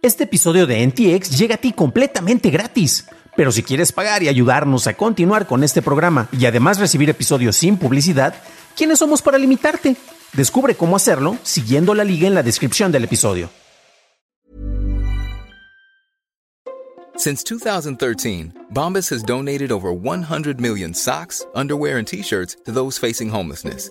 Este episodio de NTX llega a ti completamente gratis. Pero si quieres pagar y ayudarnos a continuar con este programa y además recibir episodios sin publicidad, ¿quiénes somos para limitarte? Descubre cómo hacerlo siguiendo la liga en la descripción del episodio. Since 2013, Bombas has donated over 100 million socks, underwear, and t-shirts to those facing homelessness.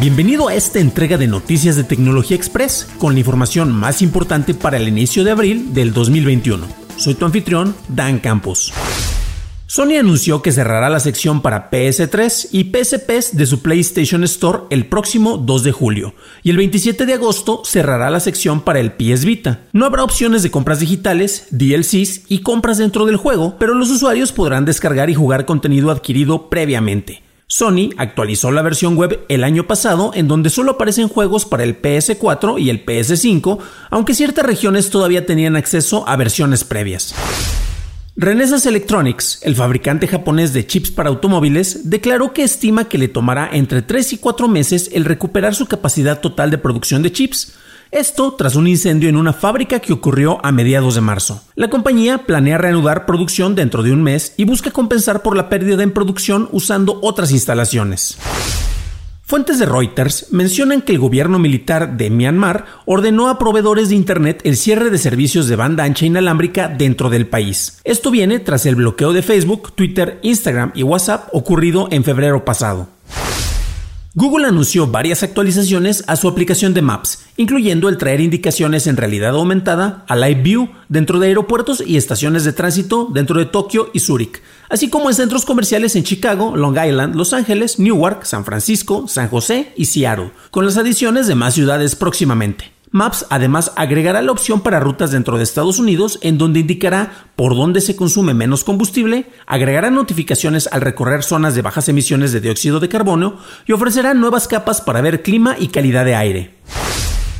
Bienvenido a esta entrega de Noticias de Tecnología Express con la información más importante para el inicio de abril del 2021. Soy tu anfitrión, Dan Campos. Sony anunció que cerrará la sección para PS3 y PSPs de su PlayStation Store el próximo 2 de julio y el 27 de agosto cerrará la sección para el PS Vita. No habrá opciones de compras digitales, DLCs y compras dentro del juego, pero los usuarios podrán descargar y jugar contenido adquirido previamente. Sony actualizó la versión web el año pasado en donde solo aparecen juegos para el PS4 y el PS5, aunque ciertas regiones todavía tenían acceso a versiones previas. Renesas Electronics, el fabricante japonés de chips para automóviles, declaró que estima que le tomará entre 3 y 4 meses el recuperar su capacidad total de producción de chips, esto tras un incendio en una fábrica que ocurrió a mediados de marzo. La compañía planea reanudar producción dentro de un mes y busca compensar por la pérdida en producción usando otras instalaciones. Fuentes de Reuters mencionan que el gobierno militar de Myanmar ordenó a proveedores de Internet el cierre de servicios de banda ancha inalámbrica dentro del país. Esto viene tras el bloqueo de Facebook, Twitter, Instagram y WhatsApp ocurrido en febrero pasado. Google anunció varias actualizaciones a su aplicación de Maps, incluyendo el traer indicaciones en realidad aumentada a Live View dentro de aeropuertos y estaciones de tránsito dentro de Tokio y Zúrich, así como en centros comerciales en Chicago, Long Island, Los Ángeles, Newark, San Francisco, San José y Seattle, con las adiciones de más ciudades próximamente. Maps además agregará la opción para rutas dentro de Estados Unidos en donde indicará por dónde se consume menos combustible, agregará notificaciones al recorrer zonas de bajas emisiones de dióxido de carbono y ofrecerá nuevas capas para ver clima y calidad de aire.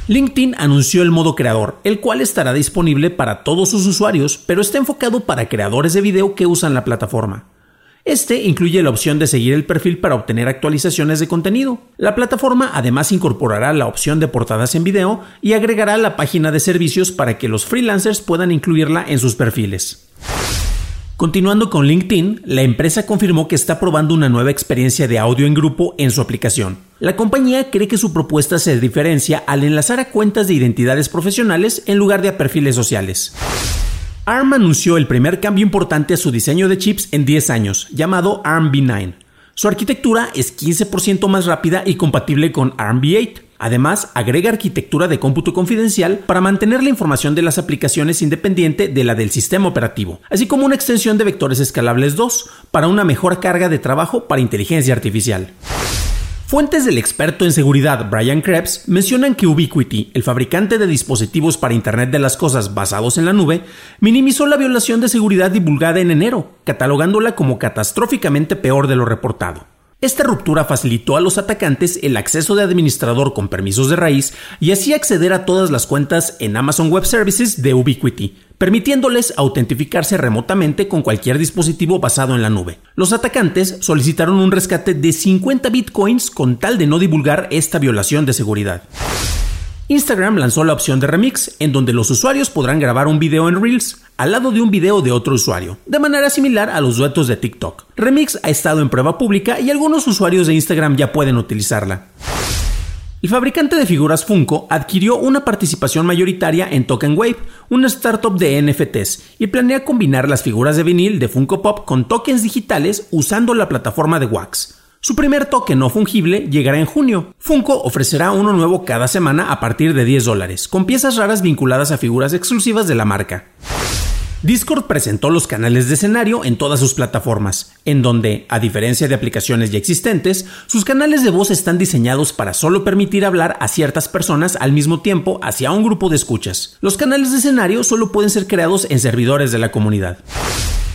LinkedIn anunció el modo creador, el cual estará disponible para todos sus usuarios, pero está enfocado para creadores de video que usan la plataforma. Este incluye la opción de seguir el perfil para obtener actualizaciones de contenido. La plataforma además incorporará la opción de portadas en video y agregará la página de servicios para que los freelancers puedan incluirla en sus perfiles. Continuando con LinkedIn, la empresa confirmó que está probando una nueva experiencia de audio en grupo en su aplicación. La compañía cree que su propuesta se diferencia al enlazar a cuentas de identidades profesionales en lugar de a perfiles sociales. ARM anunció el primer cambio importante a su diseño de chips en 10 años, llamado ARM v9. Su arquitectura es 15% más rápida y compatible con ARM v8. Además, agrega arquitectura de cómputo confidencial para mantener la información de las aplicaciones independiente de la del sistema operativo, así como una extensión de vectores escalables 2 para una mejor carga de trabajo para inteligencia artificial. Fuentes del experto en seguridad Brian Krebs mencionan que Ubiquiti, el fabricante de dispositivos para Internet de las Cosas basados en la nube, minimizó la violación de seguridad divulgada en enero, catalogándola como catastróficamente peor de lo reportado. Esta ruptura facilitó a los atacantes el acceso de administrador con permisos de raíz y así acceder a todas las cuentas en Amazon Web Services de Ubiquiti, permitiéndoles autentificarse remotamente con cualquier dispositivo basado en la nube. Los atacantes solicitaron un rescate de 50 bitcoins con tal de no divulgar esta violación de seguridad. Instagram lanzó la opción de remix, en donde los usuarios podrán grabar un video en Reels al lado de un video de otro usuario, de manera similar a los duetos de TikTok. Remix ha estado en prueba pública y algunos usuarios de Instagram ya pueden utilizarla. El fabricante de figuras Funko adquirió una participación mayoritaria en Token Wave, una startup de NFTs, y planea combinar las figuras de vinil de Funko Pop con tokens digitales usando la plataforma de Wax. Su primer token no fungible llegará en junio. Funko ofrecerá uno nuevo cada semana a partir de 10 dólares, con piezas raras vinculadas a figuras exclusivas de la marca. Discord presentó los canales de escenario en todas sus plataformas, en donde, a diferencia de aplicaciones ya existentes, sus canales de voz están diseñados para solo permitir hablar a ciertas personas al mismo tiempo hacia un grupo de escuchas. Los canales de escenario solo pueden ser creados en servidores de la comunidad.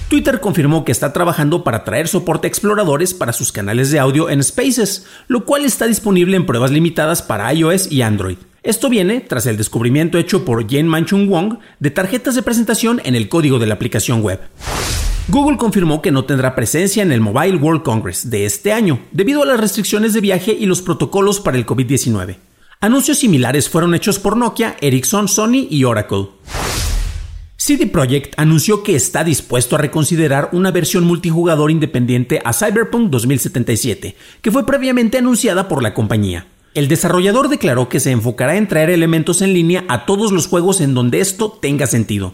Twitter confirmó que está trabajando para traer soporte a exploradores para sus canales de audio en Spaces, lo cual está disponible en pruebas limitadas para iOS y Android. Esto viene tras el descubrimiento hecho por Jane Manchung Wong de tarjetas de presentación en el código de la aplicación web. Google confirmó que no tendrá presencia en el Mobile World Congress de este año, debido a las restricciones de viaje y los protocolos para el COVID-19. Anuncios similares fueron hechos por Nokia, Ericsson, Sony y Oracle. CD Projekt anunció que está dispuesto a reconsiderar una versión multijugador independiente a Cyberpunk 2077, que fue previamente anunciada por la compañía. El desarrollador declaró que se enfocará en traer elementos en línea a todos los juegos en donde esto tenga sentido.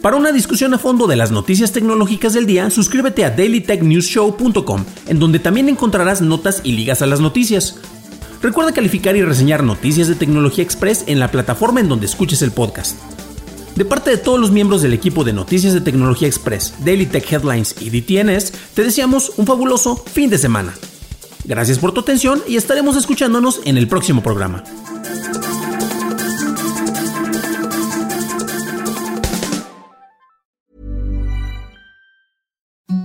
Para una discusión a fondo de las noticias tecnológicas del día, suscríbete a dailytechnewsshow.com, en donde también encontrarás notas y ligas a las noticias. Recuerda calificar y reseñar Noticias de Tecnología Express en la plataforma en donde escuches el podcast. De parte de todos los miembros del equipo de Noticias de Tecnología Express, Daily Tech Headlines y DTNS, te deseamos un fabuloso fin de semana. Gracias por tu atención y estaremos escuchándonos en el próximo programa.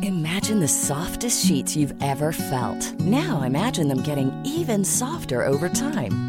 Imagine the softest sheets you've ever felt. Now imagine them getting even softer over time.